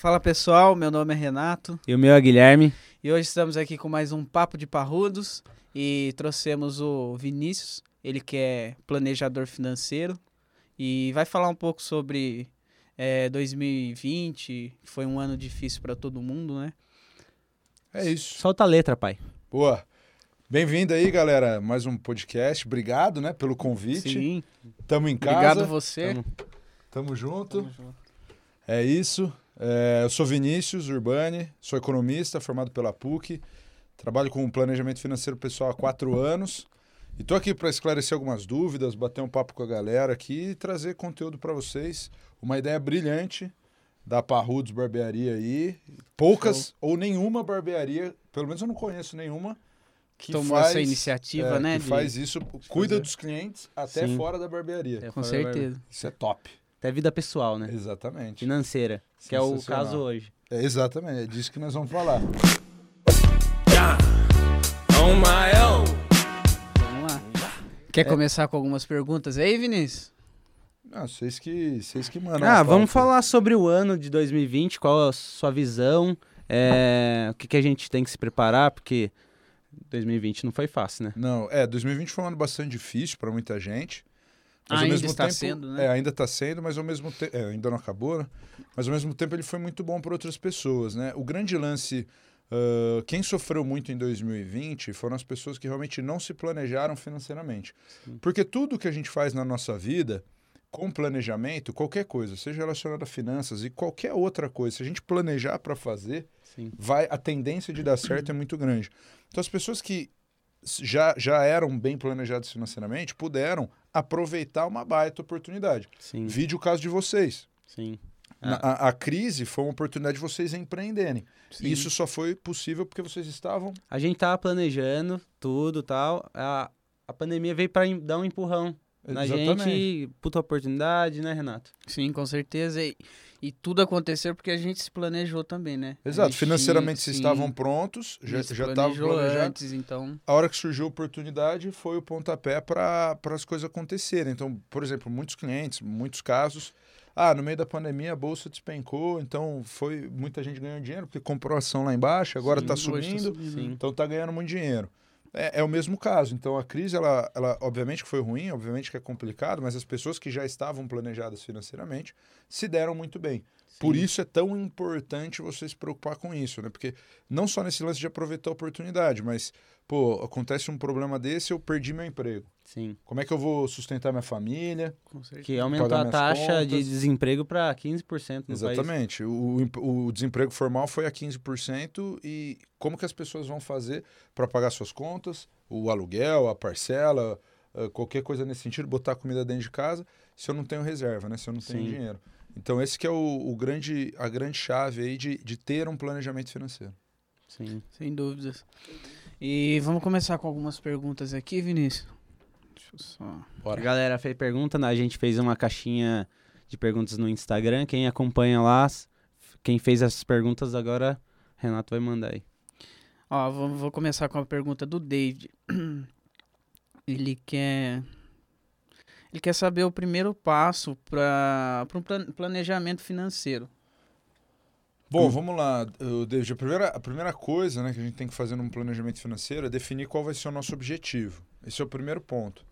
Fala pessoal, meu nome é Renato E o meu é Guilherme. e hoje estamos aqui com mais um Papo de Parrudos e trouxemos o Vinícius, ele que é planejador financeiro e vai falar um pouco sobre eh, 2020, que foi um ano difícil para todo mundo, né? É isso. Solta a letra, pai. Boa. Bem-vindo aí, galera. Mais um podcast. Obrigado, né, pelo convite. Sim, Tamo em casa. obrigado você. Tamo- Tamo junto. Tamo junto. É isso. É, eu sou Vinícius Urbani, sou economista, formado pela PUC. Trabalho com planejamento financeiro pessoal há quatro anos. E tô aqui para esclarecer algumas dúvidas, bater um papo com a galera aqui e trazer conteúdo para vocês. Uma ideia brilhante da Parrudos Barbearia aí. Poucas ou nenhuma barbearia, pelo menos eu não conheço nenhuma, que Tomou faz, essa iniciativa, é, né? Que de- faz isso, cuida fazer. dos clientes até Sim. fora da barbearia. É, Com fora certeza. Isso é top. Até vida pessoal, né? Exatamente. Financeira, que é o caso hoje. É, exatamente, é disso que nós vamos falar. on my own. Vamos lá. Quer começar com algumas perguntas aí, Vinícius? Não, vocês que, vocês que mandam. Ah, a vamos pauta. falar sobre o ano de 2020, qual a sua visão, é, o que, que a gente tem que se preparar, porque 2020 não foi fácil, né? Não, é, 2020 foi um ano bastante difícil para muita gente. Mas Ainda está tempo, sendo, né? É, ainda está sendo, mas ao mesmo tempo. ainda não acabou, né? Mas ao mesmo tempo ele foi muito bom para outras pessoas, né? O grande lance. ah, quem sofreu muito em 2020 foram as pessoas que realmente não se planejaram financeiramente. Porque tudo que a gente faz na nossa vida, com planejamento, qualquer coisa, seja relacionado a finanças e qualquer outra coisa, se a gente planejar para fazer, Sim. vai a tendência de dar certo é muito grande. Então as pessoas que já, já eram bem planejadas financeiramente puderam aproveitar uma baita oportunidade. Sim, Vide o caso de vocês. sim. Na- A, a crise foi uma oportunidade de vocês empreenderem. Sim. Isso só foi possível porque vocês estavam. A gente tava planejando tudo tal, a, a pandemia veio para dar um empurrão na Exatamente. gente, puta oportunidade, né, Renato? Sim, com certeza. E, e tudo aconteceu porque a gente se planejou também, né? Exato. gente Financeiramente vocês estavam prontos, já já estavam planejou planejados. antes, então. A hora que surgiu a oportunidade foi o pontapé para as coisas acontecerem. Então, por exemplo, muitos clientes, muitos casos. Ah, no meio da pandemia a bolsa despencou, então foi muita gente ganhando dinheiro porque comprou ação lá embaixo, agora está hoje tá subindo, subindo. Então está ganhando muito dinheiro. É, é o mesmo caso. Então a crise, ela, ela obviamente que foi ruim, obviamente que é complicado, mas as pessoas que já estavam planejadas financeiramente se deram muito bem. Por isso é tão importante você se preocupar com isso, né? Porque não só nesse lance de aproveitar a oportunidade, mas, pô, acontece um problema desse, eu perdi meu emprego. Sim. Como é que eu vou sustentar minha família? Com certeza. Que aumentou a taxa de contas. desemprego para 15% no país. Exatamente. O, o- o desemprego formal foi a 15% e como que as pessoas vão fazer para pagar suas contas, o aluguel, a parcela, ah, qualquer coisa nesse sentido, botar comida dentro de casa, se eu não tenho reserva, né? Se eu não tenho Sim. dinheiro. Então esse que é o, o grande, a grande chave aí de, de ter um planejamento financeiro. Sim. Sem dúvidas. E vamos começar com algumas perguntas aqui, Vinícius. Deixa eu só. A Bora. galera fez pergunta, né? a gente fez uma caixinha de perguntas no Instagram. Quem acompanha lá, quem fez as perguntas agora, Renato vai mandar aí. Ó, vou, vou começar com a pergunta do David. Ele quer. Ele quer saber o primeiro passo para um plan- planejamento financeiro. Bom, vamos lá, David. A primeira, a primeira coisa né, que a gente tem que fazer num planejamento financeiro é definir qual vai ser o nosso objetivo. Esse é o primeiro ponto.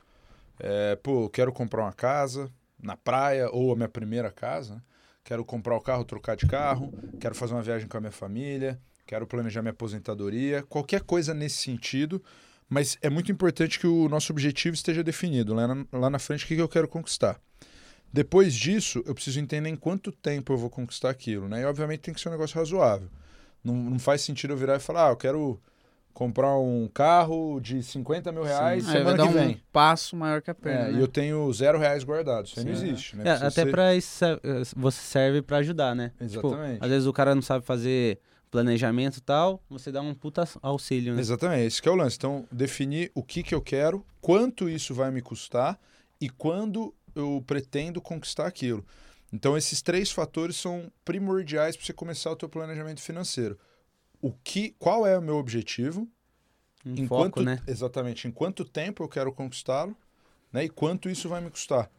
É, pô, eu quero comprar uma casa na praia ou a minha primeira casa. né? Quero comprar o carro, trocar de carro. Quero fazer uma viagem com a minha família. Quero planejar minha aposentadoria. Qualquer coisa nesse sentido. Mas é muito importante que o nosso objetivo esteja definido. Lá na, lá na frente, o que que eu quero conquistar. Depois disso, eu preciso entender em quanto tempo eu vou conquistar aquilo, né? E obviamente tem que ser um negócio razoável. Não, não faz sentido eu virar e falar, ah, eu quero comprar um carro de 50 mil reais Aí vai semana dar que um vem. passo maior que a perna. É, né? E eu tenho zero reais guardados. Isso aí não Sim. existe, né? É, até ser- isso se- eh, você serve pra ajudar, né? Tipo, Exatamente. às vezes o cara não sabe fazer planejamento e tal, você dá um puta auxílio, né? Exatamente, esse que é o lance. Então, definir o que, que eu quero, quanto isso vai me custar e quando eu pretendo conquistar aquilo. Então, esses três fatores são primordiais para você começar o teu planejamento financeiro. O que, qual é o meu objetivo? Um em foco, quanto, né? Exatamente. Em quanto tempo eu quero conquistá-lo, né? E quanto isso vai me custar.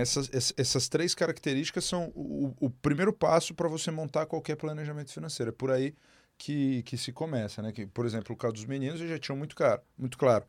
Essas, ess- essas três características são o, o primeiro passo para você montar qualquer planejamento financeiro. É por aí que, que se começa, né? Que, por exemplo, o caso dos meninos, eles já tinham muito, caro, muito claro.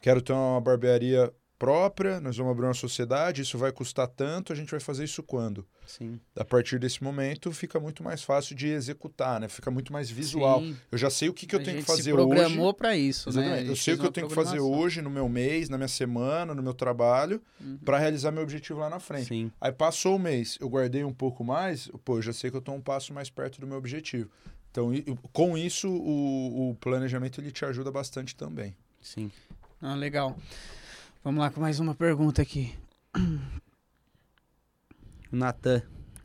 Quero ter uma barbearia própria, nós vamos abrir uma sociedade, isso vai custar tanto, a gente vai fazer isso quando? Sim. A partir desse momento, fica muito mais fácil de executar, né? Fica muito mais visual. Sim, Eu já sei o que, que eu a tenho que se fazer hoje. programou para isso, né? Exatamente. A Eu sei o que eu tenho que fazer hoje, no meu mês, na minha semana, no meu trabalho, Uhum. para realizar meu objetivo lá na frente. Sim. Aí passou o mês, eu guardei um pouco mais, pô, eu já sei que eu estou um passo mais perto do meu objetivo. Então, com isso, o, o planejamento ele te ajuda bastante também. Sim. Ah, legal. Vamos lá com mais uma pergunta aqui. O Natan.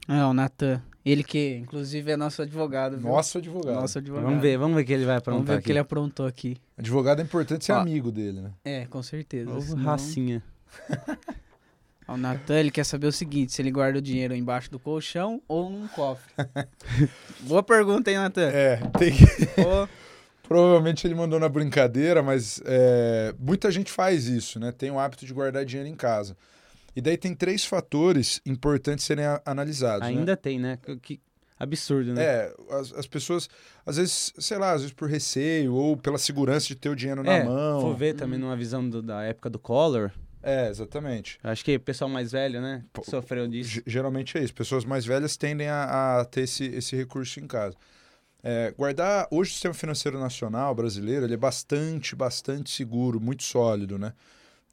É, o Natan. Ele que, inclusive, é nosso advogado. viu? Nosso advogado. Nosso advogado. Vamos ver, vamos ver o que ele vai Vamos ver aprontar o que ele aprontou aqui. Advogado é importante ser Ó. amigo dele, né? É, com certeza. Ô, senão- racinha. O Natan, ele quer saber o seguinte, se ele guarda o dinheiro embaixo do colchão ou num cofre. Boa pergunta, hein, Natan? É, tem que... Provavelmente ele mandou na brincadeira, mas é, muita gente faz isso, né? Tem o hábito de guardar dinheiro em casa. E daí tem três fatores importantes serem a- analisados. né? Ainda tem, né? Que- Que absurdo, né? É, as, as pessoas, às vezes, sei lá, às vezes por receio ou pela segurança de ter o dinheiro na É, mão. Vou ver também numa visão do- da época do Collor. É, exatamente. Acho que o pessoal mais velho, né? Sofreu disso. Ge- Geralmente é isso. Pessoas mais velhas tendem a, a ter esse, esse recurso em casa. É, guardar. Hoje o sistema financeiro nacional brasileiro ele é bastante, bastante seguro, muito sólido, né?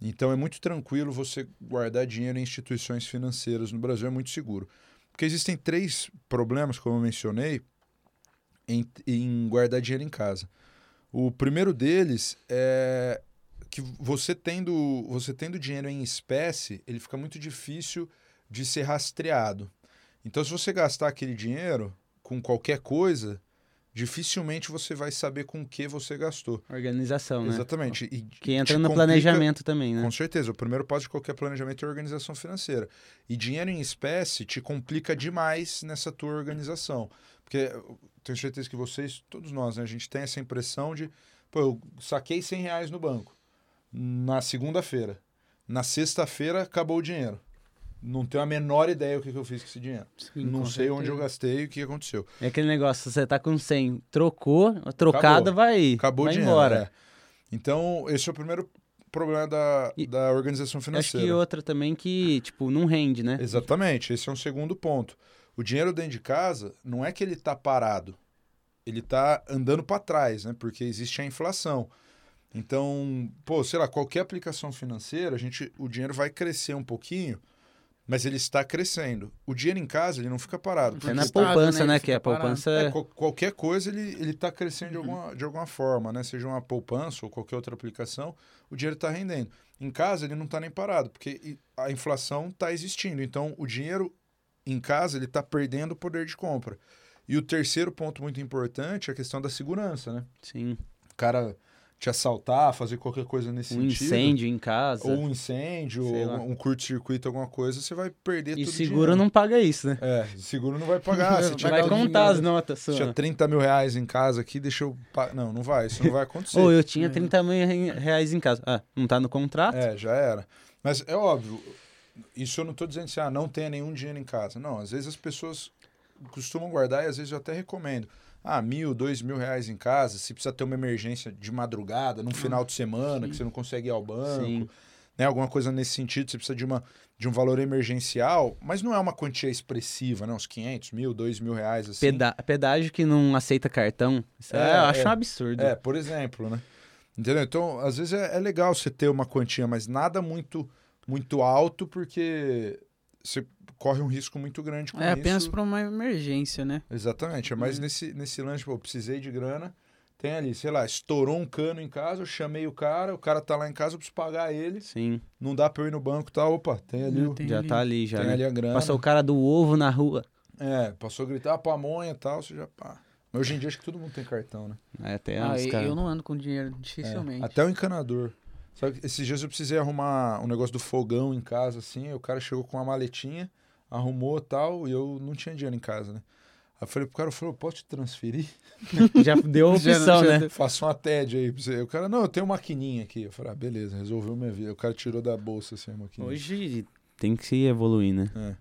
Então é muito tranquilo você guardar dinheiro em instituições financeiras no Brasil, é muito seguro. Porque existem três problemas, como eu mencionei, em, em guardar dinheiro em casa. O primeiro deles é que você tendo, você tendo dinheiro em espécie, ele fica muito difícil de ser rastreado. Então, se você gastar aquele dinheiro com qualquer coisa, dificilmente você vai saber com o que você gastou. Organização, né? Exatamente. E Que entra no complica- planejamento também, né? Com certeza. O primeiro passo de qualquer planejamento é organização financeira. E dinheiro em espécie te complica demais nessa tua organização. Porque eu tenho certeza que vocês, todos nós, né, a gente tem essa impressão de, pô, eu saquei 100 reais no banco na segunda-feira. Na sexta-feira acabou o dinheiro. Não tenho a menor ideia o que que eu fiz com esse dinheiro. sim, não sei onde eu certeza. gastei e o que aconteceu. É aquele negócio, você tá com 100, trocou, trocada Acabou. vai, Acabou vai o dinheiro. embora. é. Então, esse é o primeiro problema da, E- da organização Acho financeira. que outra também que, tipo, não rende, né? Exatamente, esse é um segundo ponto. O dinheiro dentro de casa não é que ele está parado, ele está andando para trás, né? Porque existe a inflação. Então, pô, sei lá, qualquer aplicação financeira, a gente, o dinheiro vai crescer um pouquinho, mas ele está crescendo. O dinheiro em casa, ele não fica parado. É na poupança, né? né? Que a poupança é, é... qual- qualquer coisa ele ele está crescendo de, alguma, de alguma forma, né? Seja uma poupança ou qualquer outra aplicação, o dinheiro está rendendo. Em casa ele não está nem parado, porque a inflação está existindo. Então o dinheiro em casa ele está perdendo o poder de compra. E o terceiro ponto muito importante é a questão da segurança, né? Sim, O cara te assaltar, fazer qualquer coisa nesse um sentido. incêndio em casa. Ou um incêndio, ou lá. um curto-circuito, alguma coisa, você vai perder E tudo seguro não paga isso, né? É, seguro não vai pagar. Se Vai contar as dinheiro. notas se tinha suas. 30 mil reais em casa aqui, deixa eu. Não, não vai, isso não vai acontecer. Ou eu tinha É. 30 mil reais em casa. Ah, não tá no contrato? É, já era. Mas é óbvio, isso eu não estou dizendo assim, ah, não tenha nenhum dinheiro em casa. Não, às vezes as pessoas costumam guardar e às vezes eu até recomendo. Ah, mil, dois mil reais em casa, se precisa ter uma emergência de madrugada, num final de semana, que você não consegue ir ao banco, Sim. né? Alguma coisa nesse sentido, você precisa de, uma, de um valor emergencial, mas não é uma quantia expressiva, né? Uns 500 mil, dois mil reais, assim. Peda pedágio que não aceita cartão. Isso é, É, eu acho é. um absurdo. É, por exemplo, né? Entendeu? Então, às vezes é, é legal você ter uma quantia, mas nada muito muito alto, porque você corre um risco muito grande com É apenas isso. para uma emergência, né? Exatamente, é mais Hum. nesse, nesse lance, pô, precisei de grana, tem ali, sei lá, estourou um cano em casa, eu chamei o cara, o cara tá lá em casa, eu preciso pagar ele, Sim, não dá pra eu ir no banco, tá? Opa, tem ali, o- Tem já ali. tá ali, já. tem né? ali a grana. Passou o cara do ovo na rua. É, passou a gritar "Ah, pamonha e tal, você já pá. Mas hoje em dia acho que todo mundo tem cartão, né? É, até Ah, uns eu, caras. eu não ando com dinheiro, É, dificilmente. até o encanador. Sabe, que esses dias eu precisei arrumar um negócio do fogão em casa, assim. O cara chegou com uma maletinha, arrumou tal, e eu não tinha dinheiro em casa, né? Aí eu falei pro cara, eu falei, eu posso te transferir? Já deu a Já- opção, já né? Faça uma TED aí pra você. O cara, não, eu tenho uma maquininha aqui. Eu falei, ah, beleza, resolveu minha vida. O cara tirou da bolsa assim a maquininha. Hoje tem que se evoluir, né? É.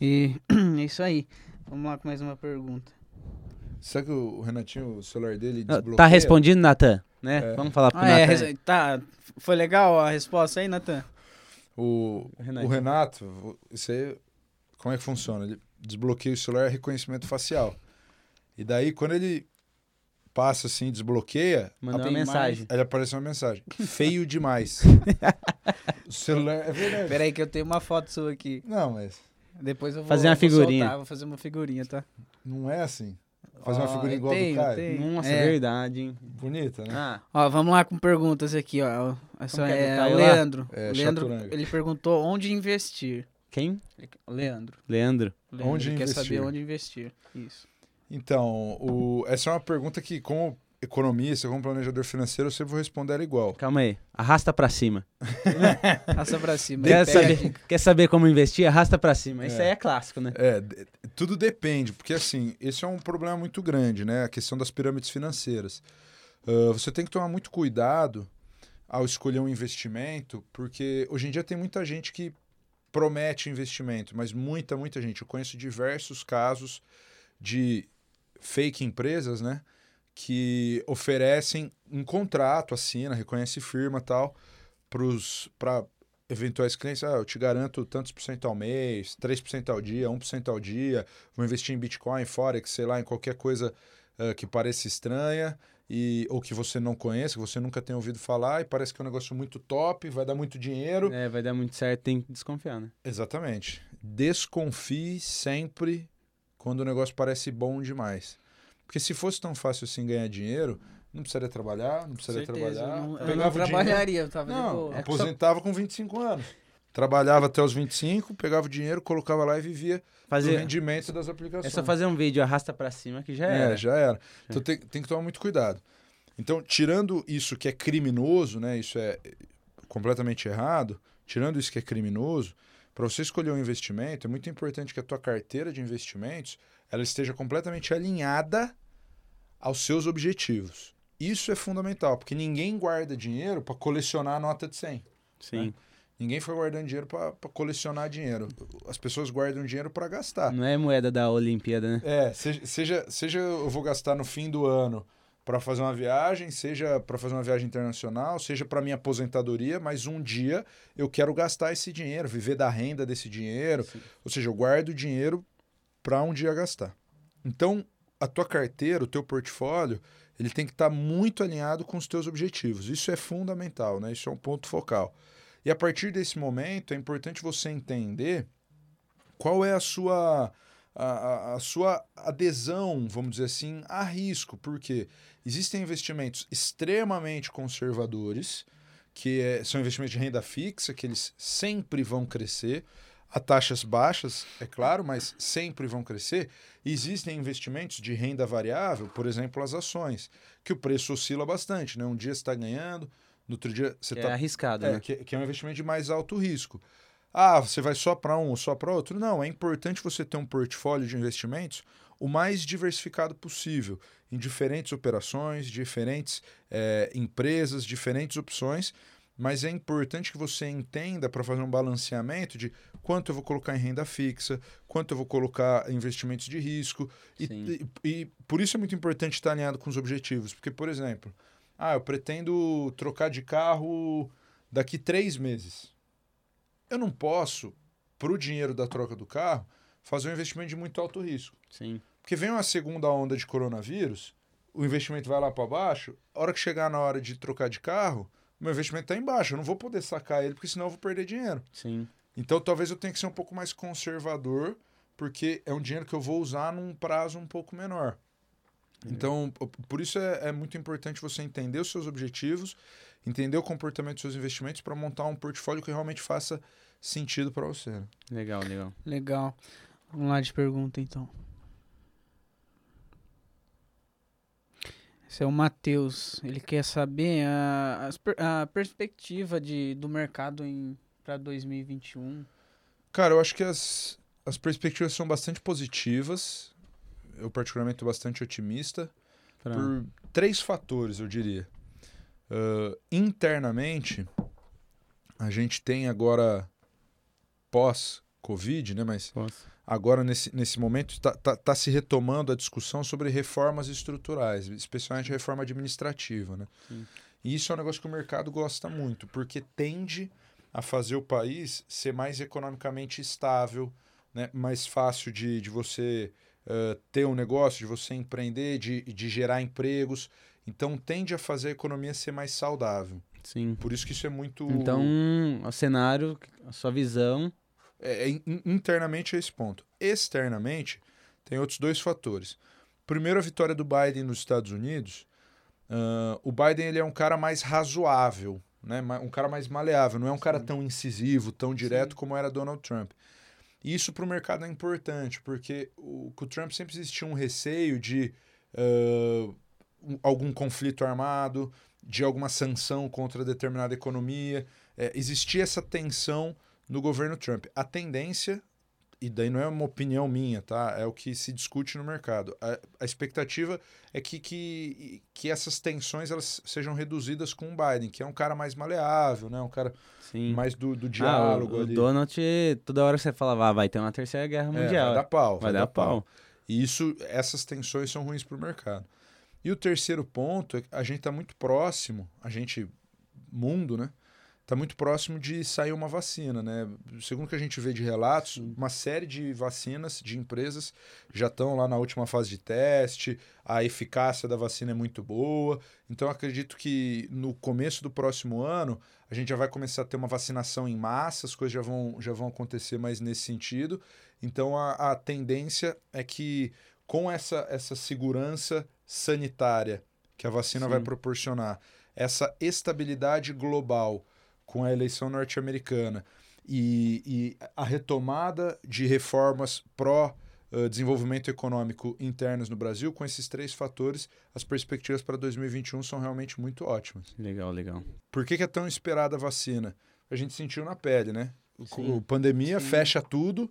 E é isso aí. Vamos lá com mais uma pergunta. Será que o Renatinho, o celular dele Ah, desbloqueia? Tá respondido, Natan? Né? É. Vamos falar pro Ah, é, Natan. res- tá. Foi legal a resposta aí, Natan? O, o Renato, isso aí, como é que funciona? Ele desbloqueia o celular, é reconhecimento facial. E daí, quando ele passa assim, desbloqueia, Mandou Ah, uma mensagem. aí aparece uma mensagem. Feio demais. o celular, é verdade. Pera aí que eu tenho uma foto sua aqui. Não, mas Depois eu vou Fazer uma vou figurinha. soltar, vou fazer uma figurinha, tá? não é assim. Fazer uma Ó, figurinha igual tenho, do Caio. tenho. Nossa, É. verdade, hein? Bonita, né? Ah, Ó, vamos lá com perguntas aqui, ó. Essa é é, o? Leandro. É, o Leandro, Chaturanga. ele perguntou onde investir. Quem? Leandro. Leandro. Leandro, Onde ele quer investir? saber onde investir. Isso. Então, o- essa é uma pergunta que, como economista, como planejador financeiro, eu sempre vou responder ela igual. Calma aí. Arrasta pra cima. Passa pra cima. Quer saber, quer saber como investir? Arrasta pra cima. Isso É. aí é clássico, né? É, tudo depende, porque assim, esse é um problema muito grande, né? A questão das pirâmides financeiras. Ah, você tem que tomar muito cuidado ao escolher um investimento, porque hoje em dia tem muita gente que promete investimento, mas muita, muita gente. Eu conheço diversos casos de fake empresas, né? Que oferecem um contrato, assina, reconhece firma tal, para eventuais clientes. Ah, eu te garanto tantos por cento ao mês, 3% ao dia, 1% ao dia, vou investir em Bitcoin, Forex, sei lá, em qualquer coisa ah, que pareça estranha. E, ou que você não conhece, que você nunca tenha ouvido falar, e parece que é um negócio muito top, vai dar muito dinheiro. É, vai dar muito certo, tem que desconfiar, né? Exatamente. Desconfie sempre quando o negócio parece bom demais. Porque se fosse tão fácil assim ganhar dinheiro, não precisaria trabalhar, não precisaria Certeza, trabalhar. eu não, eu não trabalharia, eu tava Não. É só- aposentava com 25 anos. Trabalhava até os 25, pegava o dinheiro, colocava lá e vivia do Fazer, rendimento das é aplicações. só fazer um vídeo, arrasta pra cima que já É, era. já era. Então tem, tem que tomar muito cuidado. Então, tirando isso que é criminoso, né? Isso é completamente errado. Tirando isso que é criminoso, para você escolher um investimento, é muito importante que a tua carteira de investimentos ela esteja completamente alinhada aos seus objetivos. Isso é fundamental, porque ninguém guarda dinheiro para colecionar a nota de 100. Sim. Ninguém foi guardando dinheiro para colecionar dinheiro. As pessoas guardam dinheiro para gastar. Não é moeda da Olimpíada, né? É, seja, seja, seja eu vou gastar no fim do ano para fazer uma viagem, seja para fazer uma viagem internacional, seja para minha aposentadoria, mas um dia eu quero gastar esse dinheiro, viver da renda desse dinheiro. Sim. Ou seja, eu guardo dinheiro para um dia gastar. Então, a tua carteira, o teu portfólio, ele tem que estar muito alinhado com os teus objetivos. Isso é fundamental, né? Isso é um ponto focal. E a partir desse momento, é importante você entender qual é a sua a, a- sua adesão, vamos dizer assim, a risco, porque existem investimentos extremamente conservadores, que é- são investimentos de renda fixa, que eles sempre vão crescer, a taxas baixas, é claro, mas sempre vão crescer. Existem investimentos de renda variável, por exemplo, as ações, que o preço oscila bastante, né? Um dia está ganhando, no outro dia você está é arriscado, é, né? que, que é um investimento de mais alto risco. Ah, você vai só para um ou só para outro? Não, é importante você ter um portfólio de investimentos o mais diversificado possível, em diferentes operações, diferentes eh, empresas, diferentes opções, mas é importante que você entenda para fazer um balanceamento de quanto eu vou colocar em renda fixa, quanto eu vou colocar em investimentos de risco, e, e, e por isso é muito importante estar alinhado com os objetivos, porque, por exemplo, ah, eu pretendo trocar de carro daqui três meses. Eu não posso, para o dinheiro da troca do carro, fazer um investimento de muito alto risco. Sim. Porque vem uma segunda onda de coronavírus, o investimento vai lá para baixo, a hora que chegar na hora de trocar de carro, meu investimento está embaixo. Eu não vou poder sacar ele, porque senão eu vou perder dinheiro. Sim. Então talvez eu tenha que ser um pouco mais conservador, porque é um dinheiro que eu vou usar num prazo um pouco menor. Então, p- por isso é, é muito importante você entender os seus objetivos, entender o comportamento dos seus investimentos para montar um portfólio que realmente faça sentido para você. né? Legal, legal. Legal. Vamos lá de pergunta, então. Esse é o Matheus. Ele quer saber a, per- a perspectiva de, do mercado para 2021. Cara, eu acho que as, as perspectivas são bastante positivas. Eu, particularmente, estou bastante otimista. Pra- por três fatores, eu diria. Ah, internamente, a gente tem agora pós-Covid, né? Mas Posso. agora, nesse, nesse momento, está tá, tá se retomando a discussão sobre reformas estruturais, especialmente a reforma administrativa, né? Sim. E isso é um negócio que o mercado gosta muito, porque tende a fazer o país ser mais economicamente estável, né? mais fácil de, de você uh, ter um negócio, de você empreender, de, de gerar empregos. Então, tende a fazer a economia ser mais saudável. Sim. Por isso que isso é muito... Então, o cenário, a sua visão. É, é, in- internamente é esse ponto. Externamente, tem outros dois fatores. Primeiro, a vitória do Biden nos Estados Unidos. Ah, o Biden ele é um cara mais razoável, né? Um cara mais maleável, não é um cara tão incisivo, tão direto como era Donald Trump. E isso para o mercado é importante, porque o, o Trump sempre existia um receio de um- algum conflito armado, de alguma sanção contra determinada economia. É, existia essa tensão no governo Trump. A tendência, e daí não é uma opinião minha, tá? É o que se discute no mercado. A, a expectativa é que, que, que essas tensões elas sejam reduzidas com o Biden, que é um cara mais maleável, né? Um cara Sim. mais do, do Ah, diálogo o, o ali. Donald, toda hora que você falava, ah, vai ter uma terceira guerra É, mundial. vai dar pau. Vai dar pau. E isso, essas tensões são ruins para o mercado. E o terceiro ponto é que a gente está muito próximo, a gente, mundo, né? Está muito próximo de sair uma vacina, né? Segundo que a gente vê de relatos, uma série de vacinas de empresas já estão lá na última fase de teste, a eficácia da vacina é muito boa. Então, acredito que no começo do próximo ano, a gente já vai começar a ter uma vacinação em massa, as coisas já vão, já vão acontecer mais nesse sentido. Então, a, a tendência é que com essa, essa segurança sanitária que a vacina vai Sim. proporcionar, essa estabilidade global com a eleição norte-americana e, e a retomada de reformas pró eh, desenvolvimento econômico internos no Brasil, com esses três fatores, as perspectivas para 2021 são realmente muito ótimas. Legal, legal. Por que, que é tão esperada a vacina? A gente sentiu na pele, né? O pandemia Sim. fecha tudo,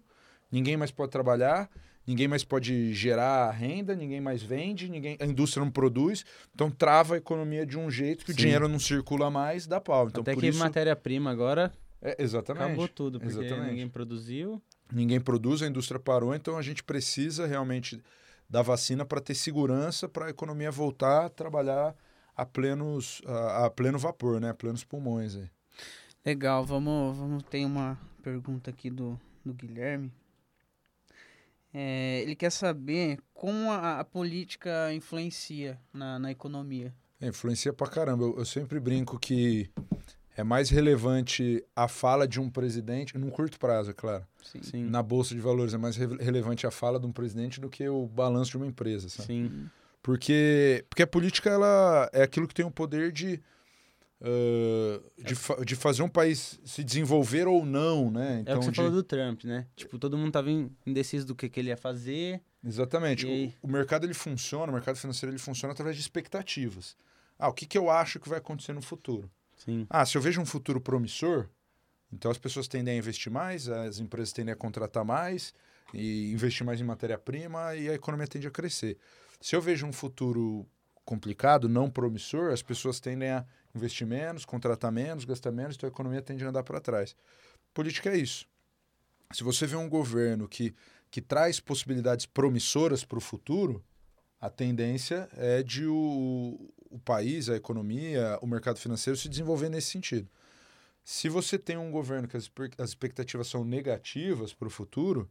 ninguém mais pode trabalhar, ninguém mais pode gerar renda, ninguém mais vende, ninguém, a indústria não produz, então trava a economia de um jeito que o Sim. dinheiro não circula mais, dá pau. Então, Até por que isso, matéria-prima agora é, exatamente. acabou tudo, porque Exatamente. ninguém produziu. Ninguém produz, a indústria parou, então a gente precisa realmente da vacina para ter segurança para a economia voltar a trabalhar a plenos a, a pleno vapor, né? A plenos pulmões aí. Legal, vamos, vamos ter uma pergunta aqui do, do Guilherme. É, ele quer saber como a, a política influencia na, na economia. É, influencia pra caramba. Eu, eu sempre brinco que é mais relevante a fala de um presidente, num curto prazo, é claro. Sim. Sim. Na Bolsa de Valores é mais re- relevante a fala de um presidente do que o balanço de uma empresa, sabe? Sim. Porque, porque a política ela é aquilo que tem o poder de, ah, de, fa- de fazer um país se desenvolver ou não, né? É Então, o que você de- falou do Trump, né? Tipo, todo mundo tava in- indeciso do que, que ele ia fazer. Exatamente. E? O, o mercado ele funciona, o mercado financeiro ele funciona através de expectativas. Ah, o que, que eu acho que vai acontecer no futuro? Sim. Ah, se eu vejo um futuro promissor, então as pessoas tendem a investir mais, as empresas tendem a contratar mais e investir mais em matéria-prima e a economia tende a crescer. Se eu vejo um futuro complicado, não promissor, as pessoas tendem a investir menos, contratar menos, gastar menos, então a economia tende a andar para trás. Política é isso. Se você vê um governo que, que traz possibilidades promissoras para o futuro, a tendência é de o, o país, a economia, o mercado financeiro se desenvolver nesse sentido. Se você tem um governo que as, as expectativas são negativas para o futuro,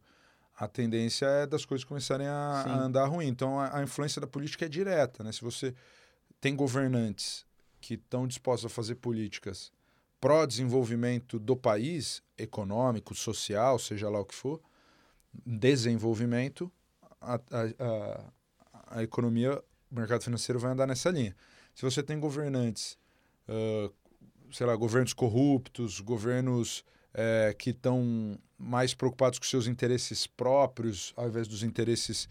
a tendência é das coisas começarem a, a andar ruim. Então, a, a influência da política é direta. Né? Se você tem governantes que estão dispostos a fazer políticas pró-desenvolvimento do país, econômico, social, seja lá o que for, desenvolvimento, a, a, a, economia, o mercado financeiro vai andar nessa linha. Se você tem governantes, ah, sei lá, governos corruptos, governos eh, que estão mais preocupados com seus interesses próprios, ao invés dos interesses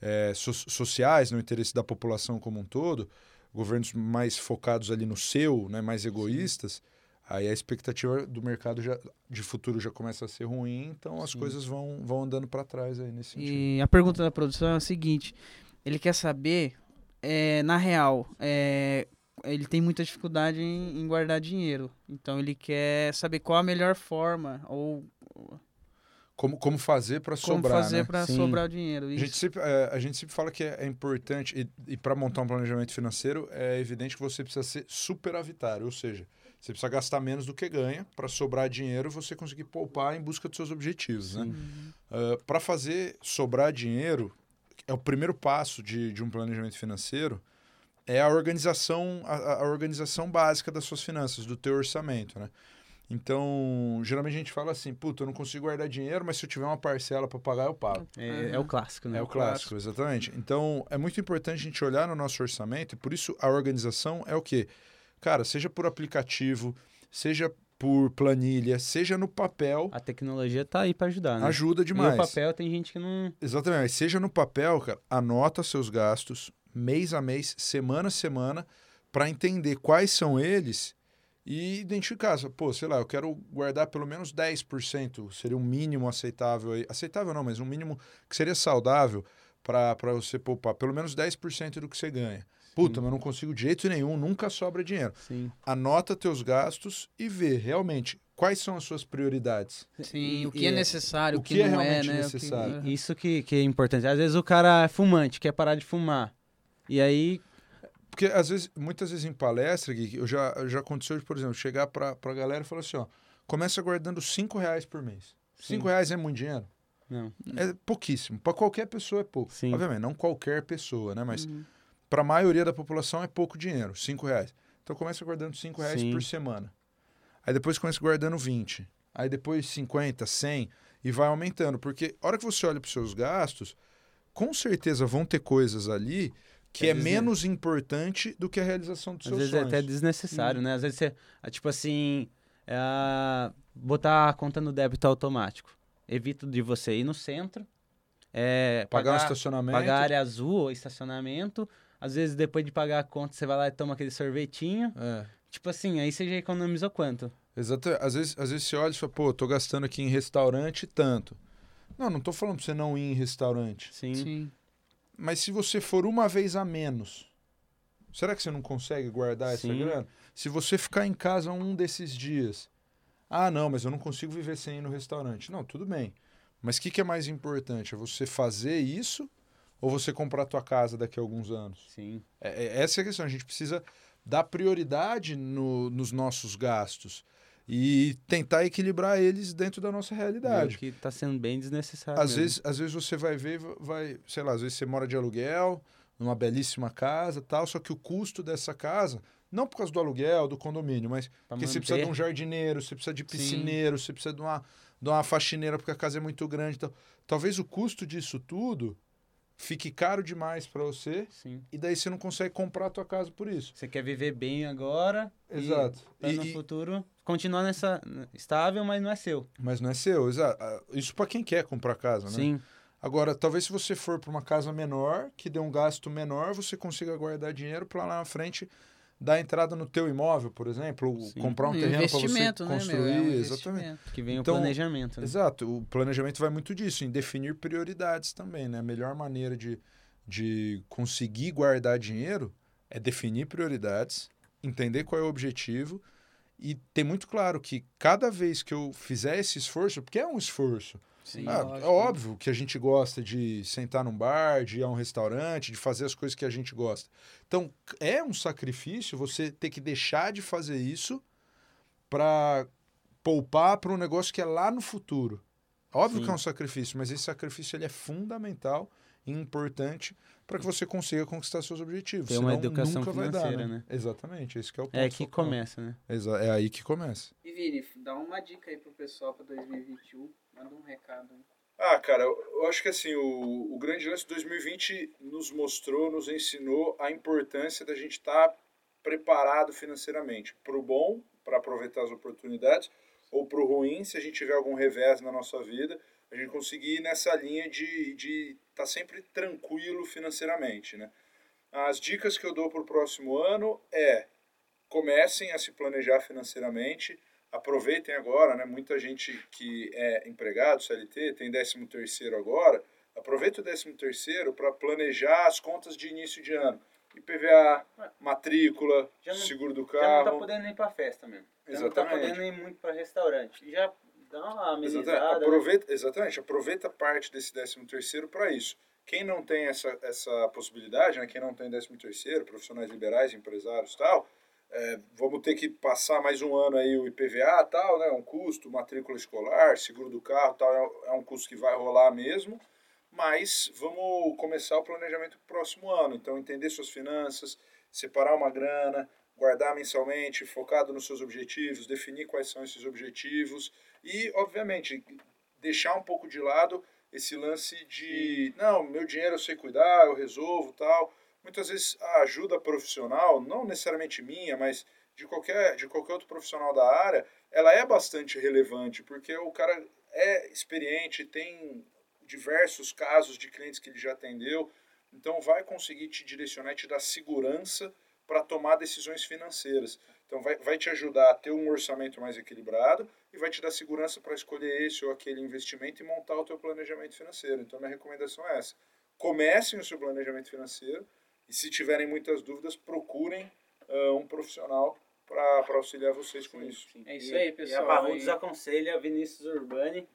eh, so- sociais, no interesse da população como um todo, governos mais focados ali no seu, né, mais egoístas, aí a expectativa do mercado já, de futuro já começa a ser ruim, então as Sim. coisas vão, vão andando para trás aí nesse sentido. E a pergunta da produção é a seguinte: ele quer saber, é, na real, é, ele tem muita dificuldade em, em guardar dinheiro. Então ele quer saber qual a melhor forma ou como, como fazer para Como sobrar, fazer né? para sobrar o dinheiro. A gente, sempre, é, a gente sempre fala que é, é importante, e, e para montar um planejamento financeiro, é evidente que você precisa ser superavitário, ou seja, você precisa gastar menos do que ganha para sobrar dinheiro e você conseguir poupar em busca dos seus objetivos. Né? para fazer sobrar dinheiro, é o primeiro passo de, de um planejamento financeiro, é a organização, a, a- organização básica das suas finanças, do teu orçamento, né? Então, geralmente a gente fala assim, puta, eu não consigo guardar dinheiro, mas se eu tiver uma parcela para pagar, eu pago. É, é o clássico, né? É o clássico, exatamente. Então, é muito importante a gente olhar no nosso orçamento, e por isso a organização é o quê? Cara, seja por aplicativo, seja por planilha, seja no papel, A tecnologia tá aí para ajudar, né? ajuda E demais. o papel tem gente que não... Exatamente, mas seja no papel, cara, anota seus gastos mês a mês, semana a semana, para entender quais são eles e identificar. Pô, sei lá, eu quero guardar pelo menos 10%, seria um mínimo aceitável aí. Aceitável não, mas um mínimo que seria saudável para você poupar pelo menos 10% do que você ganha. Puta, mas eu não consigo de jeito nenhum, nunca sobra dinheiro. Sim. Anota teus gastos e vê realmente quais são as suas prioridades. Sim, E- o que e é é- necessário, o que, que é não é, realmente né? o que- necessário. Aham. Isso que, que é importante. Às vezes o cara é fumante, quer parar de fumar. E aí, Porque às vezes, muitas vezes em palestra, Gui, eu já, já aconteceu, de, por exemplo, chegar pra, pra galera e falar assim, ó, começa guardando 5 reais por mês. Sim. 5 reais é muito dinheiro? não. É pouquíssimo. Para qualquer pessoa é pouco. Sim. Obviamente, não qualquer pessoa, né? Mas Uhum. para a maioria da população é pouco dinheiro, 5 reais. Então começa guardando 5 reais Sim. por semana. Aí depois começa guardando 20. Aí depois 50, 100 e vai aumentando. Porque a hora que você olha para os seus gastos, com certeza vão ter coisas ali que É é, menos importante do que a realização dos Às seus vezes sonhos. é até desnecessário, né? Às vezes você, ah, tipo assim, é, botar a conta no débito automático. Evita de você ir no centro, é, Pagar um pagar, estacionamento. pagar área azul ou estacionamento. Às vezes, depois de pagar a conta, você vai lá e toma aquele sorvetinho. É. Tipo assim, aí você já economizou quanto? Exato. Às vezes, às vezes você olha e fala, pô, tô gastando aqui em restaurante tanto. Não, não tô falando pra você não ir em restaurante. Sim. Sim. Mas se você for uma vez a menos, será que você não consegue guardar essa Sim. grana? Se você ficar em casa um desses dias, ah, não, mas eu não consigo viver sem ir no restaurante. Não, tudo bem. Mas o que, que é mais importante? É você fazer isso ou você comprar a tua casa daqui a alguns anos? Sim. É- é- essa é a questão. A gente precisa dar prioridade no- nos nossos gastos e tentar equilibrar eles dentro da nossa realidade. Que tá sendo bem desnecessário. Às mesmo. vezes, às vezes você vai ver, vai, sei lá, às vezes você mora de aluguel, numa belíssima casa, tal, só que o custo dessa casa, não por causa do aluguel, do condomínio, mas Pra porque você precisa de um manter. jardineiro, você precisa de piscineiro, você precisa de uma, de uma faxineira porque a casa é muito grande, então, talvez o custo disso tudo fique caro demais para você Sim. e daí você não consegue comprar a tua casa por isso. Você quer viver bem agora. Exato. E, E- no futuro continuar nessa. estável, mas não é seu. Mas não é seu, exato. Isso para quem quer comprar casa, né? Sim. Agora, talvez se você for para uma casa menor, que dê um gasto menor, você consiga guardar dinheiro para lá na frente dar entrada no teu imóvel, por exemplo, ou Sim. comprar um Um terreno para você investimento, né, construir, meu? É um exatamente. Que vem Então, o planejamento. Né? Exato, o planejamento vai muito disso, em definir prioridades também, né? A melhor maneira de, de conseguir guardar dinheiro é definir prioridades, entender qual é o objetivo e ter muito claro que cada vez que eu fizer esse esforço, porque é um esforço, Sim, ah, é óbvio que a gente gosta de sentar num bar, de ir a um restaurante, de fazer as coisas que a gente gosta. Então, é um sacrifício você ter que deixar de fazer isso para poupar para um negócio que é lá no futuro. Óbvio Sim. que é um sacrifício, mas esse sacrifício ele é fundamental e importante para que você consiga conquistar seus objetivos. Ter uma Senão, educação nunca vai dar, financeira, né? né? Exatamente, esse que é o ponto. É que focal. começa, né? Exa- É aí que começa. E Vini, dá uma dica aí pro pessoal pra 2021. Manda um recado aí. Ah, cara, eu, acho que assim, o, o grande lance de 2020 nos mostrou, nos ensinou a importância da gente estar preparado financeiramente. Para o bom, para aproveitar as oportunidades, ou para o ruim, se a gente tiver algum revés na nossa vida, a gente conseguir ir nessa linha de estar tá sempre tranquilo financeiramente, né? As dicas que eu dou para o próximo ano é comecem a se planejar financeiramente, aproveitem agora, né? Muita gente que é empregado, CLT, tem 13 terceiro agora, aproveita o 13 terceiro para planejar as contas de início de ano. IPVA, matrícula, Já não- seguro do Já não tá carro. podendo ir pra festa mesmo. Já Exatamente. não tá podendo ir muito pra restaurante. Já dá uma Exatamente. amenizada. né? Aproveita, exatamente, aproveita parte desse 13 terceiro para isso. Quem não tem essa, essa possibilidade, né, quem não tem 13 terceiro, profissionais liberais, empresários e tal, é, vamos ter que passar mais um ano aí o IPVA tal, né, um custo, matrícula escolar, seguro do carro tal, é, é um custo que vai rolar mesmo, mas vamos começar o planejamento pro próximo ano. Então, entender suas finanças, separar uma grana, guardar mensalmente, focado nos seus objetivos, definir quais são esses objetivos e, obviamente, deixar um pouco de lado esse lance de, não, meu dinheiro eu sei cuidar, eu resolvo tal. Muitas vezes a ajuda profissional, não necessariamente minha, mas de qualquer, de qualquer outro profissional da área, ela é bastante relevante, porque o cara é experiente, tem diversos casos de clientes que ele já atendeu, então vai conseguir te direcionar te dar segurança para tomar decisões financeiras. Então vai, vai te ajudar a ter um orçamento mais equilibrado e vai te dar segurança para escolher esse ou aquele investimento e montar o teu planejamento financeiro. Então minha recomendação é essa. Comecem o seu planejamento financeiro e se tiverem muitas dúvidas, procurem ah, um profissional para auxiliar vocês com isso. Sim. É isso E- aí, E pessoal, a Barrudos e- aconselha Vinícius Urbani.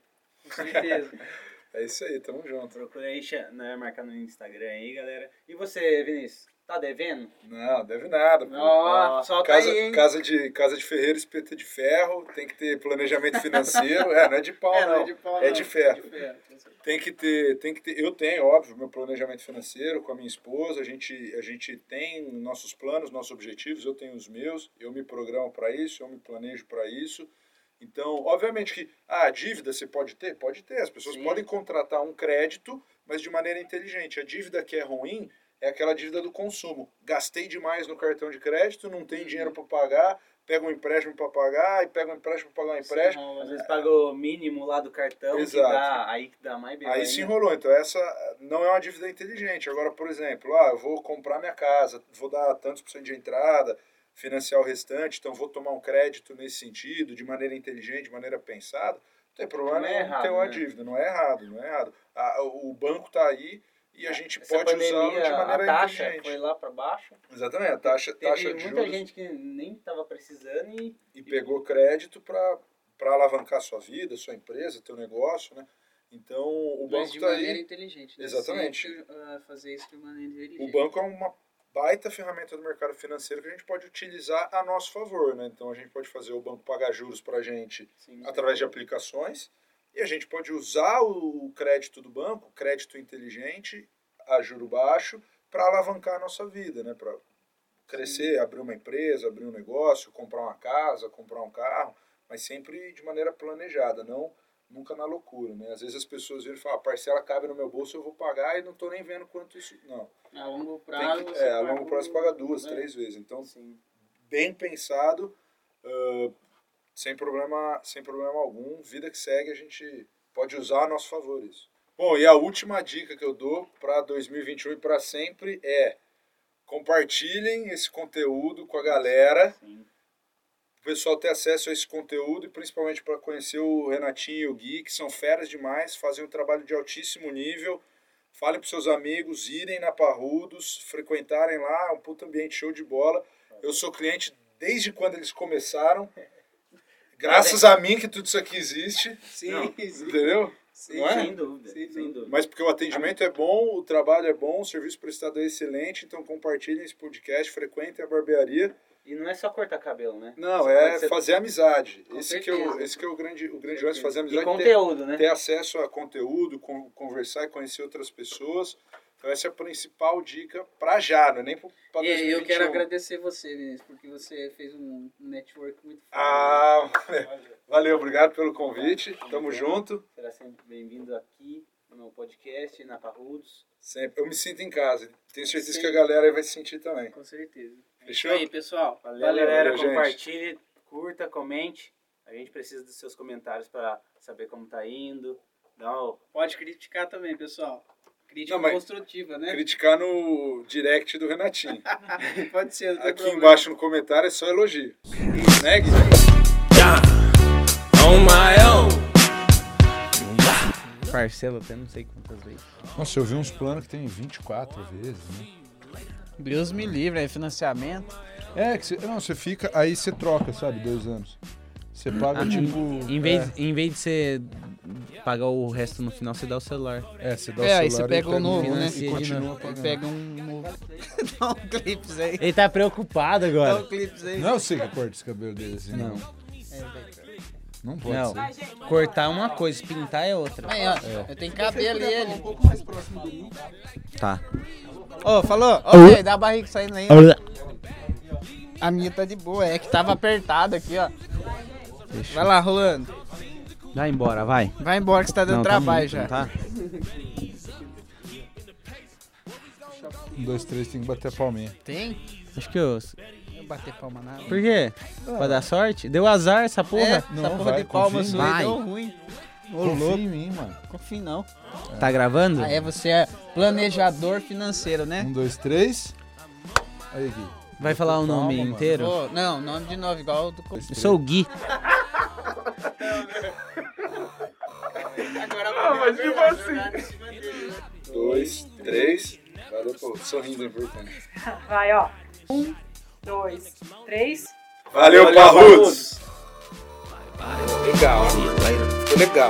Com certeza. É isso aí, tamo junto. Procura aí, né, marcar no Instagram aí, galera. E você, Vinícius, tá devendo? Não, deve nada. Ó, solta Casa, aí, hein? casa, de, casa de ferreiro, espeta de ferro, tem que ter planejamento financeiro. é, não é de pau, É, não. não é de pau, é não. de ferro. De ferro. Tem que ter, tem que ter. Eu tenho, óbvio, meu planejamento financeiro com a minha esposa. A gente, a gente tem nossos planos, nossos objetivos. Eu tenho os meus. Eu me programo para isso. Eu me planejo para isso. Então, obviamente que ah, a dívida você pode ter, pode ter. As pessoas Sim. podem contratar um crédito, mas de maneira inteligente. A dívida que é ruim é aquela dívida do consumo. Gastei demais no cartão de crédito, não tem dinheiro para pagar, pega um empréstimo para pagar e pega um empréstimo para pagar um empréstimo. Sim, Às vezes pagou o mínimo lá do cartão, Exato. dá, aí que dá mais bem. Aí se enrolou. Então, essa não é uma dívida inteligente. Agora, por exemplo, ah, eu vou comprar minha casa, vou dar tantos por cento de entrada, financiar o restante, então vou tomar um crédito nesse sentido, de maneira inteligente, de maneira pensada. Não tem problema Não é errado, ter uma né? dívida. Não é errado, não é errado. A- o banco está aí e a gente Essa pode usá-lo de maneira a taxa inteligente. foi lá para baixo. Exatamente, a taxa, Teve taxa de muita juros gente que nem tava precisando e e pegou crédito para alavancar sua vida, sua empresa, teu negócio, né? Então, o Mas banco de está maneira aí. inteligente. Né? Exatamente. Sempre, ah, fazer isso de maneira inteligente. O banco é uma baita ferramenta do mercado financeiro que a gente pode utilizar a nosso favor, né? Então a gente pode fazer o banco pagar juros para a gente Sim, através de aplicações e a gente pode usar o crédito do banco, crédito inteligente, a juro baixo, para alavancar a nossa vida, né? Para crescer, abrir uma empresa, abrir um negócio, comprar uma casa, comprar um carro, mas sempre de maneira planejada, não nunca na loucura, né? Às vezes as pessoas viram e falam, a parcela cabe no meu bolso, eu vou pagar e não estou nem vendo quanto isso... Não, A longo prazo. que, você é, a longo prazo paga duas, né? três vezes. Então, assim, bem pensado, ah, sem, problema, sem problema algum. Vida que segue, a gente pode usar a nosso favor isso. Bom, e a última dica que eu dou para 2021 e para sempre é compartilhem esse conteúdo com a galera. sim. O pessoal ter acesso a esse conteúdo e principalmente para conhecer o Renatinho e o Gui, que são feras demais, fazem um trabalho de altíssimo nível. Falem para seus amigos irem na Parrudos, frequentarem lá, é um puto ambiente show de bola. Eu sou cliente desde quando eles começaram. Graças a mim que tudo isso aqui existe, Sim, Não. sim. entendeu? sim. É? Sem dúvida, Sem sem dúvida. Mas porque o atendimento é bom, o trabalho é bom, o serviço prestado é excelente, então compartilhem esse podcast, frequentem a barbearia. E não é só cortar cabelo, né? Não, Você é ser- fazer amizade. Com Esse que, é o, esse que é o grande, o grande lance, fazer E amizade. ter- conteúdo, né? ter acesso a conteúdo, con- conversar e conhecer outras pessoas. Então essa é a principal dica para já, não é nem para E aí, 2021. eu quero agradecer você, Vinícius, porque você fez um network muito forte. Ah, valeu, obrigado pelo convite. Tamo junto. Será sempre bem-vindo aqui no podcast, na Parrudos. Sempre. Eu me sinto em casa. Tenho certeza Sim. que a galera vai se sentir também. Com certeza. É Fechou? isso aí, pessoal. Valeu, Valeu. galera. valeu, gente. compartilhe, curta, comente. A gente precisa dos seus comentários para saber como tá indo. Dá o... Pode criticar também, pessoal. Crítica Não, construtiva, né? Criticar no direct do Renatinho. Pode ser. Aqui problema. embaixo no comentário é só elogio. Né, Gui? Yeah. On my own. Parcela até não sei quantas vezes. Nossa, eu vi uns planos que tem 24 vezes, né? Deus me livre, é financiamento. É, que você, não, você fica, aí você troca, sabe, dois anos. Você paga, Ah, tipo... Em vez, em vez de você pagar o resto no final, você dá o celular. É, você dá o É, aí celular você e pega o novo, né? E continua pagando. Pega um novo. Dá um clipes aí. Ele tá preocupado Dá agora. um clipes aí. Não é você que corta esse cabelo dele assim, não. Não. Pode Não. ser. Cortar é uma coisa, pintar é outra. Aí, ó. Eu tenho cabelo ele. Tá. Ô, falou? Ô, velho, dá a barriga saindo aí. A minha tá de boa, é que tava apertado aqui, ó. Vai lá, Rolando. Vai embora, vai. Vai embora que você tá dando Não, tá trabalho muito, já. não Tá? Um, dois, três, tem que bater a palminha. Tem? Acho que eu. Vou bater palma nada. Por quê? Pra dar sorte? Deu azar essa É, porra. essa Não, porra vai, de palma confia sua deu ruim. Ô, Confia louco. em mim, mano. Confio não. Tá gravando? Ah, é, você é planejador financeiro, né? Um, dois, três. Aí, Gui. Vai falar o nome inteiro? Ô, não, nome de novo, igual o do... Eu sou o Gui. Dois, três. Valeu, pô. Sorrindo é importante. Vai, ó. Um, dois, três. Valeu, Parrudos! Legal. Ficou legal.